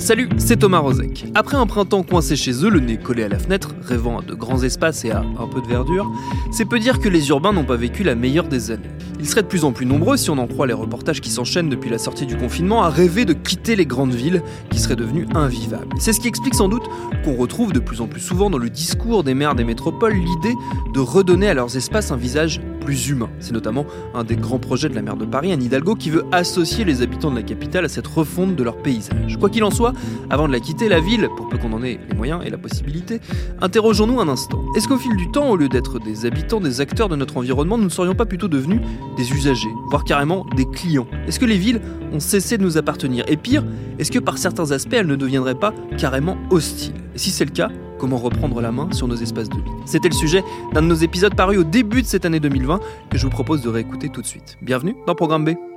Salut, c'est Thomas Rozek. Après un printemps coincé chez eux, le nez collé à la fenêtre, rêvant à de grands espaces et à un peu de verdure, c'est peu dire que les urbains n'ont pas vécu la meilleure des années. Ils seraient de plus en plus nombreux, si on en croit les reportages qui s'enchaînent depuis la sortie du confinement, à rêver de quitter les grandes villes qui seraient devenues invivables. C'est ce qui explique sans doute qu'on retrouve de plus en plus souvent dans le discours des maires des métropoles l'idée de redonner à leurs espaces un visage plus humain. C'est notamment un des grands projets de la maire de Paris, Anne Hidalgo, qui veut associer les habitants de la capitale à cette refonte de leur paysage. Quoi qu'il en soit, avant de la quitter, la ville, pour peu qu'on en ait les moyens et la possibilité, interrogeons-nous un instant. Est-ce qu'au fil du temps, au lieu d'être des habitants, des acteurs de notre environnement, nous ne serions pas plutôt devenus des usagers, voire carrément des clients? Est-ce que les villes ont cessé de nous appartenir? Et pire, est-ce que par certains aspects, elles ne deviendraient pas carrément hostiles? Et si c'est le cas, comment reprendre la main sur nos espaces de vie? C'était le sujet d'un de nos épisodes parus au début de cette année 2020 que je vous propose de réécouter tout de suite. Bienvenue dans Programme B.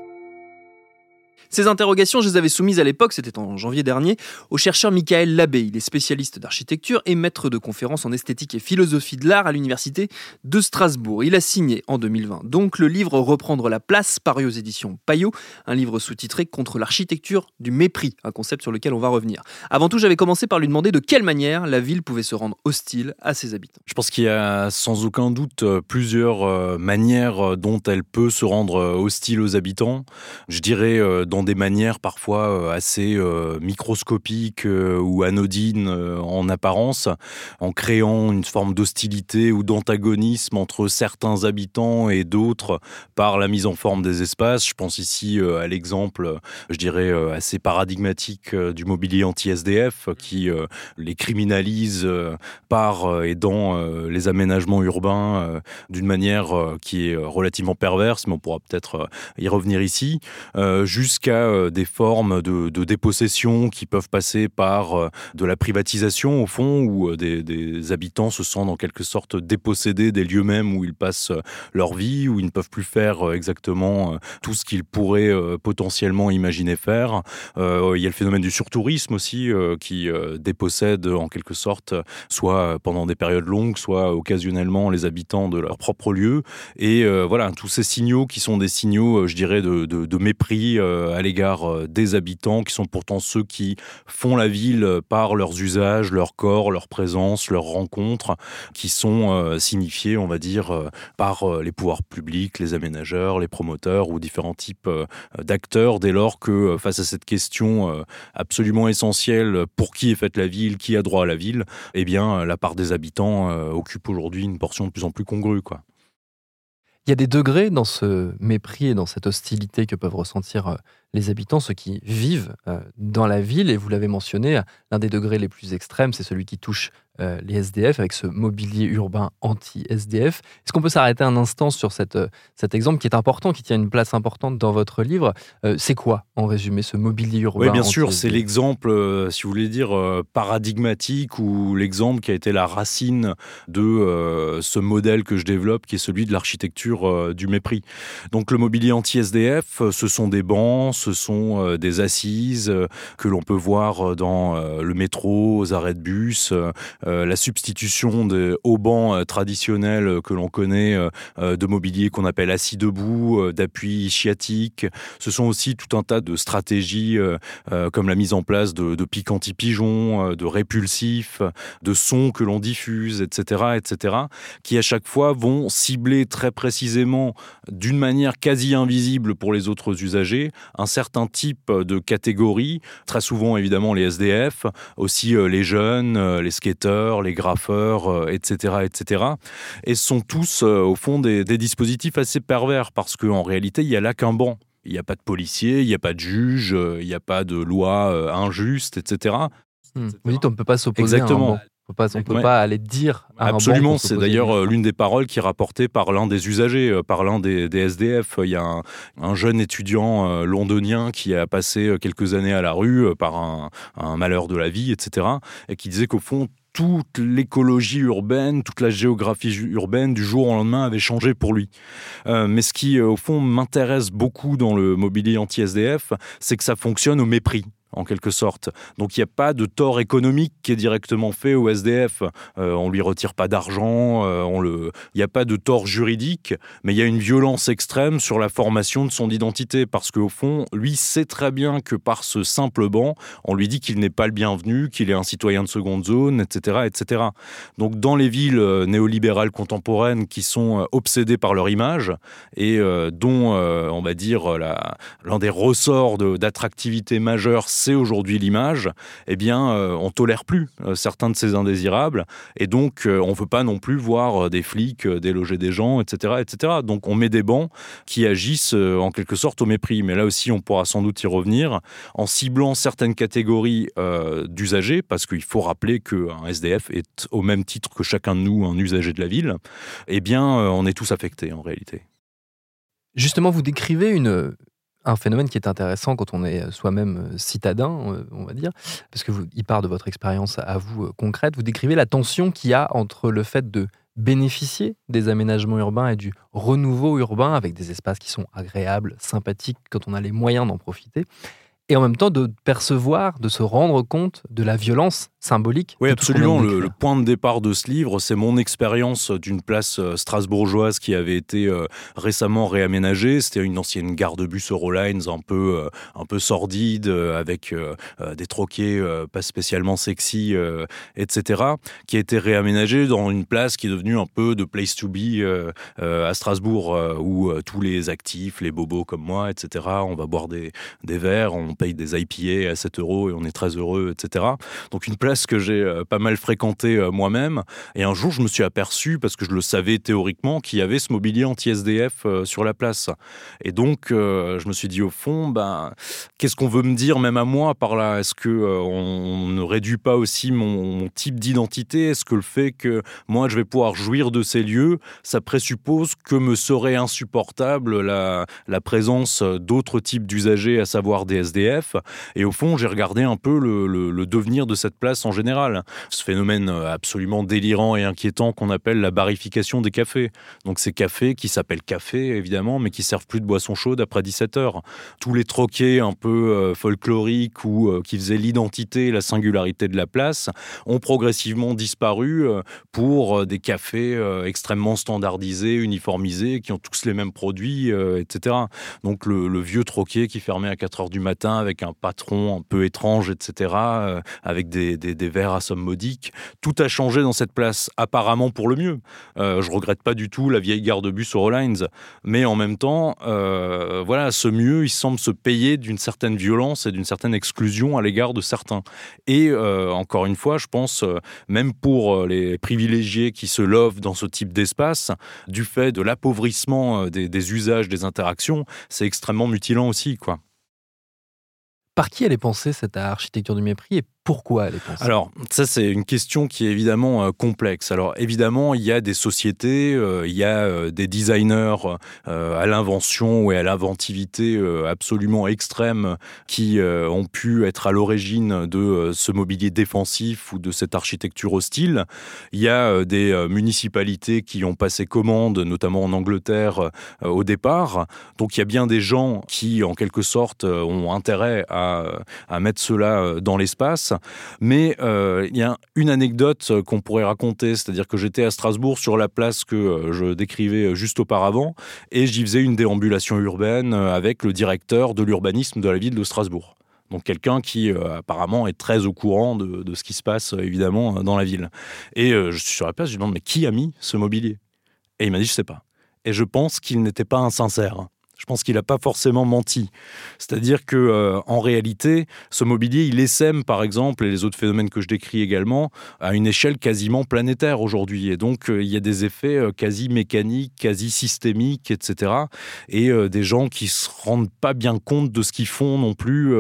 Ces interrogations, je les avais soumises à l'époque, c'était en janvier dernier, au chercheur Michael Labbé. Il est spécialiste d'architecture et maître de conférences en esthétique et philosophie de l'art à l'université de Strasbourg. Il a signé en 2020 donc le livre Reprendre la place, paru aux éditions Payot, un livre sous-titré Contre l'architecture du mépris, un concept sur lequel on va revenir. Avant tout, j'avais commencé par lui demander de quelle manière la ville pouvait se rendre hostile à ses habitants. Je pense qu'il y a sans aucun doute plusieurs euh, manières euh, dont elle peut se rendre euh, hostile aux habitants. Je dirais dans des manières parfois assez microscopiques ou anodines en apparence, en créant une forme d'hostilité ou d'antagonisme entre certains habitants et d'autres par la mise en forme des espaces. Je pense ici à l'exemple, je dirais, assez paradigmatique du mobilier anti-SDF qui les criminalise par et dans les aménagements urbains d'une manière qui est relativement perverse, mais on pourra peut-être y revenir ici, jusqu'à euh, des formes de, dépossession qui peuvent passer par euh, de la privatisation au fond, où euh, des, habitants se sentent en quelque sorte dépossédés des lieux mêmes où ils passent leur vie, où ils ne peuvent plus faire exactement tout ce qu'ils pourraient potentiellement imaginer faire. il y a le phénomène du surtourisme aussi qui dépossède en quelque sorte, soit pendant des périodes longues, soit occasionnellement les habitants de leur propre lieu. Et voilà, tous ces signaux qui sont des signaux, je dirais, de mépris à l'égard euh, des habitants, qui sont pourtant ceux qui font la ville par leurs usages, leur corps, leur présence, leurs rencontres, qui sont euh, signifiés, on va dire, euh, par les pouvoirs publics, les aménageurs, les promoteurs ou différents types d'acteurs, dès lors que face à cette question absolument essentielle, pour qui est faite la ville, qui a droit à la ville, eh bien, la part des habitants occupe aujourd'hui une portion de plus en plus congrue, quoi. Il y a des degrés dans ce mépris et dans cette hostilité que peuvent ressentir les habitants, ceux qui vivent euh, dans la ville. Et vous l'avez mentionné, l'un des degrés les plus extrêmes, c'est celui qui touche euh, les SDF avec ce mobilier urbain anti-SDF. Est-ce qu'on peut s'arrêter un instant sur cette, euh, cet exemple qui est important, qui tient une place importante dans votre livre C'est quoi, en résumé, ce mobilier urbain Oui, bien sûr, c'est l'exemple, si vous voulez dire, paradigmatique ou l'exemple qui a été la racine de ce modèle que je développe, qui est celui de l'architecture du mépris. Donc le mobilier anti-SDF, ce sont des bancs, ce sont des assises que l'on peut voir dans le métro, aux arrêts de bus, la substitution des haubans traditionnels que l'on connaît de mobilier qu'on appelle assis debout, d'appui sciatique. Ce sont aussi tout un tas de stratégies comme la mise en place de, de pics anti-pigeons, de répulsifs, de sons que l'on diffuse, etc., etc., qui à chaque fois vont cibler très précisément, d'une manière quasi invisible pour les autres usagers, certain type de catégorie, très souvent évidemment les SDF, aussi euh, les jeunes, euh, les skateurs, les graffeurs, etc., euh, etc. Et sont tous au fond des, dispositifs assez pervers parce qu'en réalité il n'y a là qu'un banc. Il n'y a pas de policier, il n'y a pas de juge, il n'y a pas de loi injuste, etc. Hmm. Vous dites on ne peut pas s'opposer Exactement. On ne peut pas aller dire. Absolument, c'est d'ailleurs euh, l'une des paroles qui est rapportée par l'un des usagers, euh, par l'un des, SDF. Il y a un, jeune étudiant euh, londonien qui a passé quelques années à la rue par un, malheur de la vie, etc. Et qui disait qu'au fond, toute l'écologie urbaine, toute la géographie urbaine du jour au lendemain avait changé pour lui. mais ce qui, au fond, m'intéresse beaucoup dans le mobilier anti-SDF, c'est que ça fonctionne au mépris en quelque sorte. Donc il n'y a pas de tort économique qui est directement fait au SDF. Euh, on lui retire pas d'argent, euh, on le... il n'y a pas de tort juridique, mais il y a une violence extrême sur la formation de son identité, parce qu'au fond, lui sait très bien que par ce simple banc, on lui dit qu'il n'est pas le bienvenu, qu'il est un citoyen de seconde zone, etc., etc. Donc dans les villes euh, néolibérales contemporaines qui sont euh, obsédées par leur image et dont, on va dire, l'un des ressorts d'attractivité majeure, c'est aujourd'hui l'image, eh bien, euh, on tolère plus euh, certains de ces indésirables, et donc euh, on veut pas non plus voir des flics déloger des gens, etc., etc. Donc on met des bancs qui agissent en quelque sorte au mépris. Mais là aussi, on pourra sans doute y revenir en ciblant certaines catégories d'usagers, parce qu'il faut rappeler qu'un SDF est au même titre que chacun de nous un usager de la ville. Eh bien, on est tous affectés en réalité. Justement, vous décrivez une, un phénomène qui est intéressant quand on est soi-même euh, citadin, euh, on va dire, parce que vous, part de votre expérience à vous euh, concrète. Vous décrivez la tension qu'il y a entre le fait de bénéficier des aménagements urbains et du renouveau urbain avec des espaces qui sont agréables, sympathiques quand on a les moyens d'en profiter, et en même temps de percevoir, de se rendre compte de la violence symbolique. Oui, absolument. Le, point de départ de ce livre, c'est mon expérience d'une place euh, strasbourgeoise qui avait été euh, récemment réaménagée. C'était une ancienne gare de bus Eurolines un peu, euh, un peu sordide, avec des troquets pas spécialement sexy, etc., qui a été réaménagée dans une place qui est devenue un peu de place to be à Strasbourg, où tous les actifs, les bobos comme moi, etc., on va boire des, des verres, on paye des IPA à 7 euros et on est très heureux, etc. Donc une place que j'ai euh, pas mal fréquentée euh, moi-même. Et un jour, je me suis aperçu, parce que je le savais théoriquement, qu'il y avait ce mobilier anti-SDF euh, sur la place. Et donc, je me suis dit au fond, ben, qu'est-ce qu'on veut me dire même à moi par là? Est-ce que on ne réduit pas aussi mon, type d'identité? Est-ce que le fait que moi je vais pouvoir jouir de ces lieux, ça présuppose que me serait insupportable la, la présence d'autres types d'usagers, à savoir des SDF et au fond, j'ai regardé un peu le, devenir de cette place en général. Ce phénomène absolument délirant et inquiétant qu'on appelle la barification des cafés. Donc ces cafés qui s'appellent cafés, évidemment, mais qui servent plus de boissons chaudes après 17 heures. Tous les troquets un peu euh, folkloriques ou euh, qui faisaient l'identité, la singularité de la place, ont progressivement disparu euh, pour des cafés extrêmement standardisés, uniformisés, qui ont tous les mêmes produits, etc. Donc le, vieux troquet qui fermait à 4 heures du matin avec un patron un peu étrange, etc., euh, avec des, verres à somme modique. Tout a changé dans cette place, apparemment pour le mieux. Euh, je regrette pas du tout la vieille gare de bus Eurolines, mais en même temps, euh, voilà, ce mieux, il semble se payer d'une certaine violence et d'une certaine exclusion à l'égard de certains. Et encore une fois, je pense, même pour les privilégiés qui se lovent dans ce type d'espace, du fait de l'appauvrissement des, des usages, des interactions, c'est extrêmement mutilant aussi, quoi. Par qui elle est pensée cette architecture du mépris pourquoi elle est pensée Alors, ça, c'est une question qui est évidemment euh, complexe. Alors, évidemment, il y a des sociétés, euh, il y a euh, des designers à l'invention et à l'inventivité absolument extrême qui ont pu être à l'origine de ce mobilier défensif ou de cette architecture hostile. Il y a des municipalités qui ont passé commande, notamment en Angleterre, au départ. Donc, il y a bien des gens qui, en quelque sorte, ont intérêt à mettre cela dans l'espace. Mais euh, il y a une anecdote qu'on pourrait raconter, c'est-à-dire que j'étais à Strasbourg sur la place que euh, je décrivais juste auparavant, et j'y faisais une déambulation urbaine euh, avec le directeur de l'urbanisme de la ville de Strasbourg. Donc quelqu'un qui apparemment est très au courant de, ce qui se passe évidemment dans la ville. Et je suis sur la place, je lui demande mais qui a mis ce mobilier? Et il m'a dit je sais pas. Et je pense qu'il n'était pas insincère. Je pense qu'il n'a pas forcément menti. C'est-à-dire que euh, en réalité, ce mobilier, il essaime, par exemple, et les autres phénomènes que je décris également, à une échelle quasiment planétaire aujourd'hui. Et donc, euh, il y a des effets euh, quasi mécaniques, quasi systémiques, etc. Et des gens qui se rendent pas bien compte de ce qu'ils font non plus,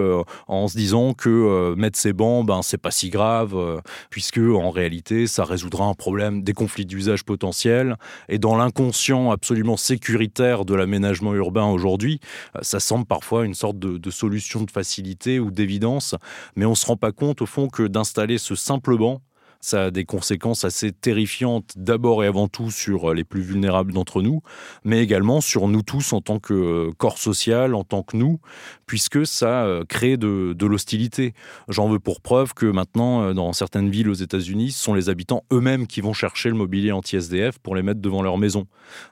en se disant que mettre ces bancs, ben c'est pas si grave, puisque en réalité, ça résoudra un problème des conflits d'usage potentiels. Et dans l'inconscient absolument sécuritaire de l'aménagement urbain aujourd'hui, euh, ça semble parfois une sorte de, solution de facilité ou d'évidence, mais on ne se rend pas compte au fond que d'installer ce simple banc, ça a des conséquences assez terrifiantes, d'abord et avant tout sur euh, les plus vulnérables d'entre nous, mais également sur nous tous en tant que euh, corps social, en tant que nous, puisque ça euh, crée de, l'hostilité. J'en veux pour preuve que maintenant, dans certaines villes aux États-Unis, ce sont les habitants eux-mêmes qui vont chercher le mobilier anti-SDF pour les mettre devant leur maison.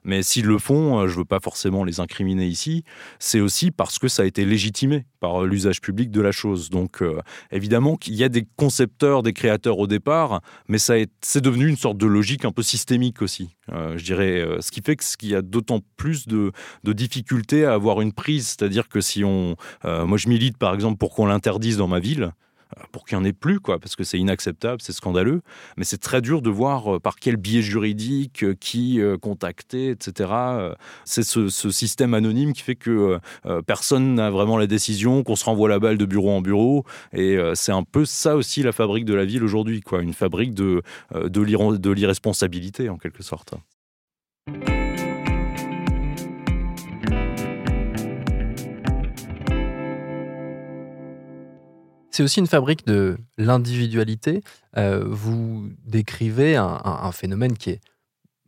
Mais s'ils le font, je ne veux pas forcément les incriminer ici, c'est aussi parce que ça a été légitimé par l'usage public de la chose. Donc évidemment qu'il y a des concepteurs, des créateurs au départ mais c'est devenu une sorte de logique un peu systémique aussi, euh, je dirais. Euh, ce qui fait qu'il y a d'autant plus de, difficultés à avoir une prise. C'est-à-dire que si on. Euh, moi, je milite par exemple pour qu'on l'interdise dans ma ville. Euh, pour qu'il n'y en ait plus, quoi, parce que c'est inacceptable, c'est scandaleux. Mais c'est très dur de voir euh, par quel biais juridique, euh, qui contacter, etc. C'est ce, système anonyme qui fait que personne n'a vraiment la décision, qu'on se renvoie la balle de bureau en bureau. Et c'est un peu ça aussi la fabrique de la ville aujourd'hui, quoi, une fabrique de, de l'irresponsabilité en quelque sorte. C'est aussi une fabrique de l'individualité. Euh, vous décrivez un, phénomène qui est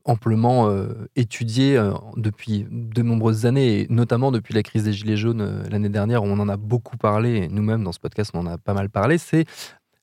amplement euh, étudié euh, depuis de nombreuses années, et notamment depuis la crise des Gilets jaunes l'année dernière, où on en a beaucoup parlé, nous-mêmes dans ce podcast, on en a pas mal parlé, c'est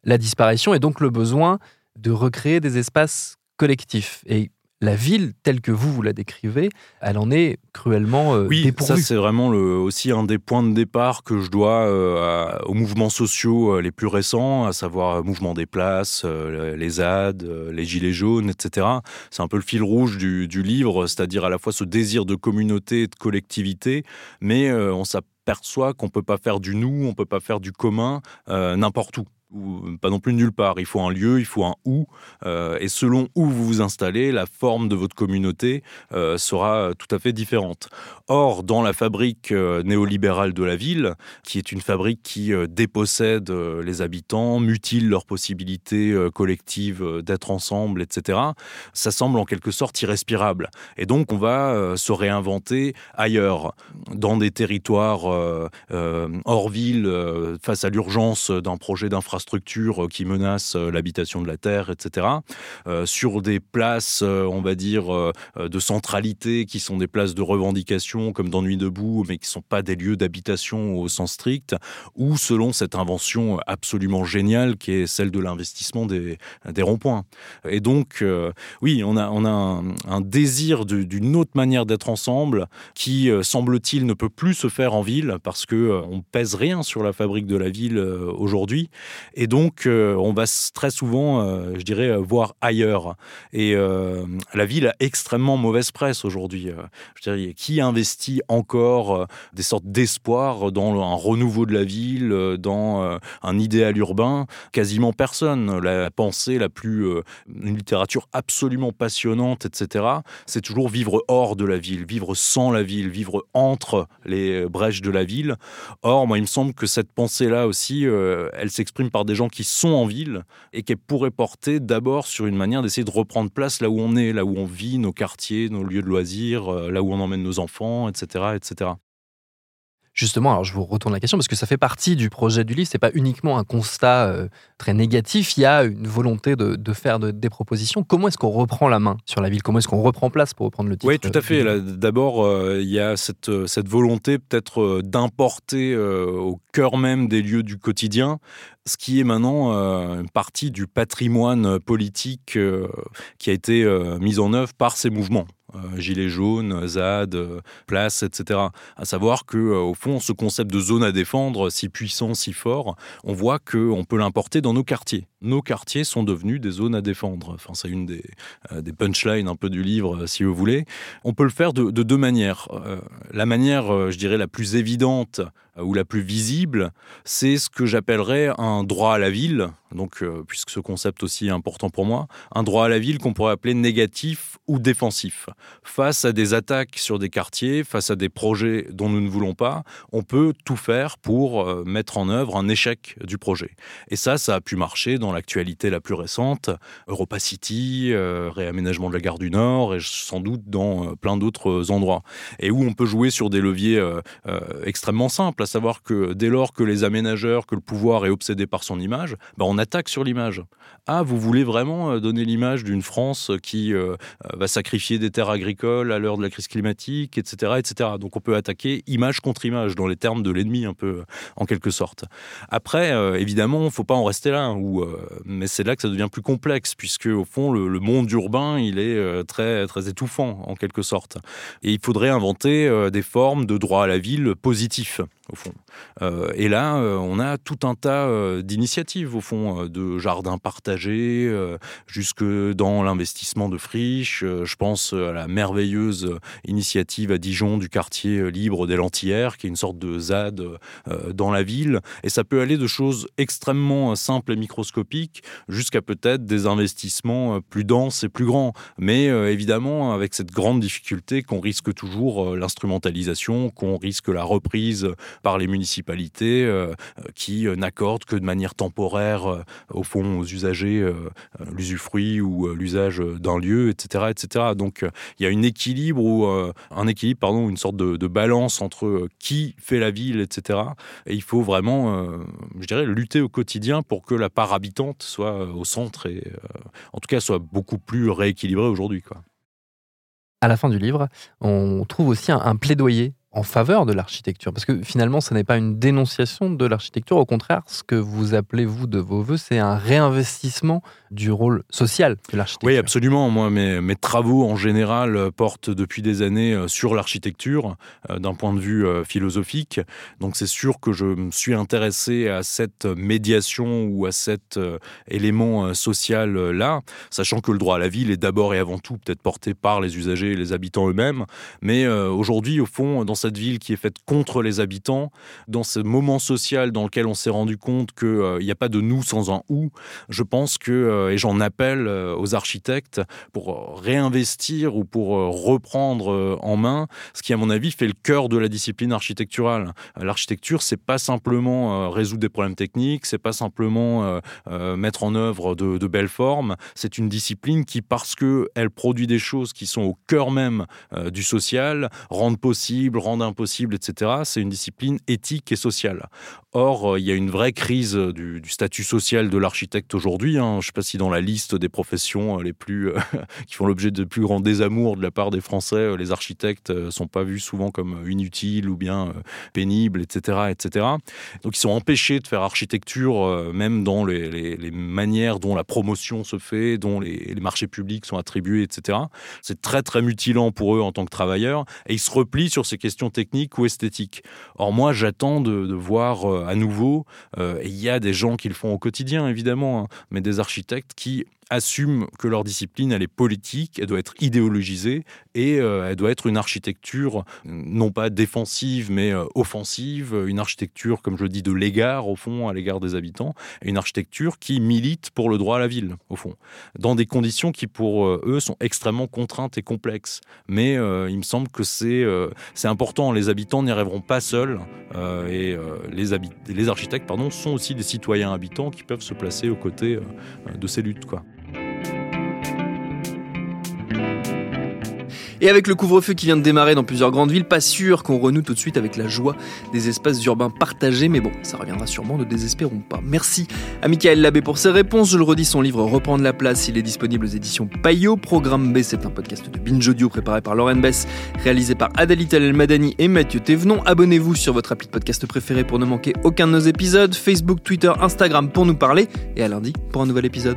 la disparition et donc le besoin de recréer des espaces collectifs. Et la ville telle que vous, vous la décrivez, elle en est cruellement euh, oui, ça c'est vraiment le, aussi un des points de départ que je dois euh, aux mouvements sociaux euh, les plus récents, à savoir le mouvement des places, les ZAD, les Gilets jaunes, etc. C'est un peu le fil rouge du, du livre, c'est-à-dire à la fois ce désir de communauté, de collectivité, mais on s'aperçoit qu'on peut pas faire du nous, on peut pas faire du commun n'importe où ou pas non plus nulle part. Il faut un lieu, il faut un où, euh, et selon où vous vous installez, la forme de votre communauté euh, sera tout à fait différente. Or, dans la fabrique euh, néolibérale de la ville, qui est une fabrique qui dépossède les habitants, mutile leurs possibilités collectives d'être ensemble, etc., ça semble en quelque sorte irrespirable. Et donc, on va se réinventer ailleurs, dans des territoires hors ville, face à l'urgence d'un projet d'infrastructure structures qui menacent euh, l'habitation de la Terre, etc. Euh, sur des places, euh, on va dire, de centralité, qui sont des places de revendication, comme dans debout, mais qui ne sont pas des lieux d'habitation au sens strict, ou selon cette invention absolument géniale qui est celle de l'investissement des, des ronds-points. Et donc, oui, on a, on a un, désir d'une autre manière d'être ensemble qui, semble-t-il, ne peut plus se faire en ville parce que on pèse rien sur la fabrique de la ville aujourd'hui et donc, euh, on va très souvent, euh, je dirais, euh, voir ailleurs. Et la ville a extrêmement mauvaise presse aujourd'hui. je dirais, qui investit encore des sortes d'espoir dans un renouveau de la ville, dans un idéal urbain? Quasiment personne. La pensée la plus, une littérature absolument passionnante, etc. C'est toujours vivre hors de la ville, vivre sans la ville, vivre entre les brèches de la ville. Or, moi, il me semble que cette pensée-là aussi, elle s'exprime par des gens qui sont en ville et qu'elle pourrait porter d'abord sur une manière d'essayer de reprendre place là où on est, là où on vit, nos quartiers, nos lieux de loisirs, euh, là où on emmène nos enfants, etc., etc. Justement, alors je vous retourne la question parce que ça fait partie du projet du livre. C'est pas uniquement un constat euh, très négatif. Il y a une volonté de, faire des propositions. Comment est-ce qu'on reprend la main sur la ville? Comment est-ce qu'on reprend place pour reprendre le titre Oui, tout à fait. D'abord, euh, il y a cette, cette volonté peut-être euh, d'importer au cœur même des lieux du quotidien ce qui est maintenant une partie du patrimoine politique qui a été mis en œuvre par ces mouvements. Euh, gilets jaunes, ZAD, euh, place, etc. À savoir que, euh, au fond, ce concept de zone à défendre, si puissant, si fort, on voit qu'on peut l'importer dans nos quartiers. Nos quartiers sont devenus des zones à défendre. Enfin, c'est une des, punchlines un peu du livre, si vous voulez. On peut le faire de deux manières. la manière, je dirais, la plus évidente ou la plus visible, c'est ce que j'appellerais un droit à la ville, donc puisque ce concept aussi important pour moi, un droit à la ville qu'on pourrait appeler négatif ou défensif. Face à des attaques sur des quartiers, face à des projets dont nous ne voulons pas, on peut tout faire pour euh, mettre en œuvre un échec du projet. Et ça, ça a pu marcher dans l'actualité la plus récente, Europa City, euh, réaménagement de la gare du Nord, et sans doute dans euh, plein d'autres endroits. Et où on peut jouer sur des leviers extrêmement simples, savoir que dès lors que les aménageurs, que le pouvoir est obsédé par son image, ben on attaque sur l'image. Ah, vous voulez vraiment donner l'image d'une France qui va sacrifier des terres agricoles à l'heure de la crise climatique, etc., etc. Donc on peut attaquer image contre image dans les termes de l'ennemi un peu en quelque sorte. Après, euh, évidemment, faut pas en rester là, euh, mais c'est là que ça devient plus complexe puisque au fond le, monde urbain il est euh, très très étouffant en quelque sorte. Et il faudrait inventer des formes de droit à la ville positifs au fond. Euh, et là, euh, on a tout un tas euh, d'initiatives, au fond, de jardins partagés, jusque dans l'investissement de friches. je pense à la merveilleuse initiative à Dijon du quartier libre des Lentillères, qui est une sorte de ZAD dans la ville. Et ça peut aller de choses extrêmement simples et microscopiques jusqu'à peut-être des investissements plus denses et plus grands. Mais évidemment, avec cette grande difficulté qu'on risque toujours l'instrumentalisation, qu'on risque la reprise par les municipalités euh, euh, qui euh, n'accordent que de manière temporaire, au fond, aux usagers l'usufruit ou l'usage d'un lieu, etc., etc. Donc, il y a une équilibre ou un équilibre, pardon, une sorte de, balance entre qui fait la ville, etc. Et il faut vraiment, je dirais, lutter au quotidien pour que la part habitante soit au centre et, en tout cas, soit beaucoup plus rééquilibrée aujourd'hui. À la fin du livre, on trouve aussi un plaidoyer en faveur de l'architecture Parce que finalement, ce n'est pas une dénonciation de l'architecture. Au contraire, ce que vous appelez, vous, de vos voeux, c'est un réinvestissement du rôle social de l'architecture. Oui, absolument. Moi, mes, travaux, en général, euh, portent depuis des années euh, sur l'architecture, euh, d'un point de vue philosophique. Donc, c'est sûr que je me suis intéressé à cette médiation ou à cet élément social-là, sachant que le droit à la ville est d'abord et avant tout peut-être porté par les usagers et les habitants eux-mêmes. Mais aujourd'hui, au fond, dans cette ville qui est faite contre les habitants, dans ce moment social dans lequel on s'est rendu compte qu'il euh, n'y a pas de nous sans un ou, je pense que, euh, et j'en appelle euh, aux architectes pour réinvestir ou pour reprendre en main ce qui, à mon avis, fait le cœur de la discipline architecturale. L'architecture, c'est pas simplement résoudre des problèmes techniques, c'est pas simplement mettre en œuvre de, belles formes, c'est une discipline qui, parce qu'elle produit des choses qui sont au cœur même du social, rendent possible, impossible, etc. C'est une discipline éthique et sociale. Or, euh, il y a une vraie crise du, statut social de l'architecte aujourd'hui. Hein. Je ne sais pas si dans la liste des professions euh, les plus euh, qui font l'objet de plus grands désamours de la part des Français, les architectes ne sont pas vus souvent comme inutiles ou bien pénibles, etc., etc. Donc, ils sont empêchés de faire architecture, même dans les, manières dont la promotion se fait, dont les marchés publics sont attribués, etc. C'est très très mutilant pour eux en tant que travailleurs, et ils se replient sur ces questions techniques ou esthétiques. Or, moi, j'attends de, voir à nouveau. Euh, il y a des gens qui le font au quotidien, évidemment, hein, mais des architectes qui assument que leur discipline, elle est politique, elle doit être idéologisée et elle doit être une architecture non pas défensive mais offensive, une architecture, comme je le dis, de l'égard au fond, à l'égard des habitants, une architecture qui milite pour le droit à la ville, au fond, dans des conditions qui pour eux sont extrêmement contraintes et complexes. Mais il me semble que c'est c'est important, les habitants n'y arriveront pas seuls et les, les architectes pardon, sont aussi des citoyens habitants qui peuvent se placer aux côtés de ces luttes. Quoi. Et avec le couvre-feu qui vient de démarrer dans plusieurs grandes villes, pas sûr qu'on renoue tout de suite avec la joie des espaces urbains partagés, mais bon, ça reviendra sûrement, ne désespérons pas. Merci à Michael Labbé pour ses réponses. Je le redis, son livre Reprendre la place, il est disponible aux éditions Payot. Programme B, c'est un podcast de Binge Audio préparé par Lauren Bess, réalisé par Adalita El Madani et Mathieu Thévenon. Abonnez-vous sur votre appli de podcast préféré pour ne manquer aucun de nos épisodes. Facebook, Twitter, Instagram pour nous parler. Et à lundi pour un nouvel épisode.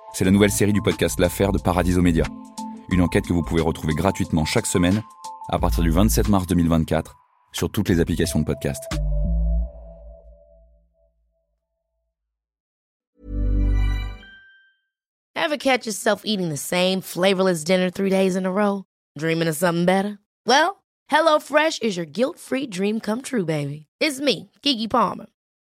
c'est la nouvelle série du podcast L'affaire de Paradiso Média. Une enquête que vous pouvez retrouver gratuitement chaque semaine à partir du 27 mars 2024 sur toutes les applications de podcast. Ever catch yourself eating the same flavorless dinner three days in a row? Dreaming of something better? Well, HelloFresh is your guilt-free dream come true, baby. It's me, Kiki Palmer.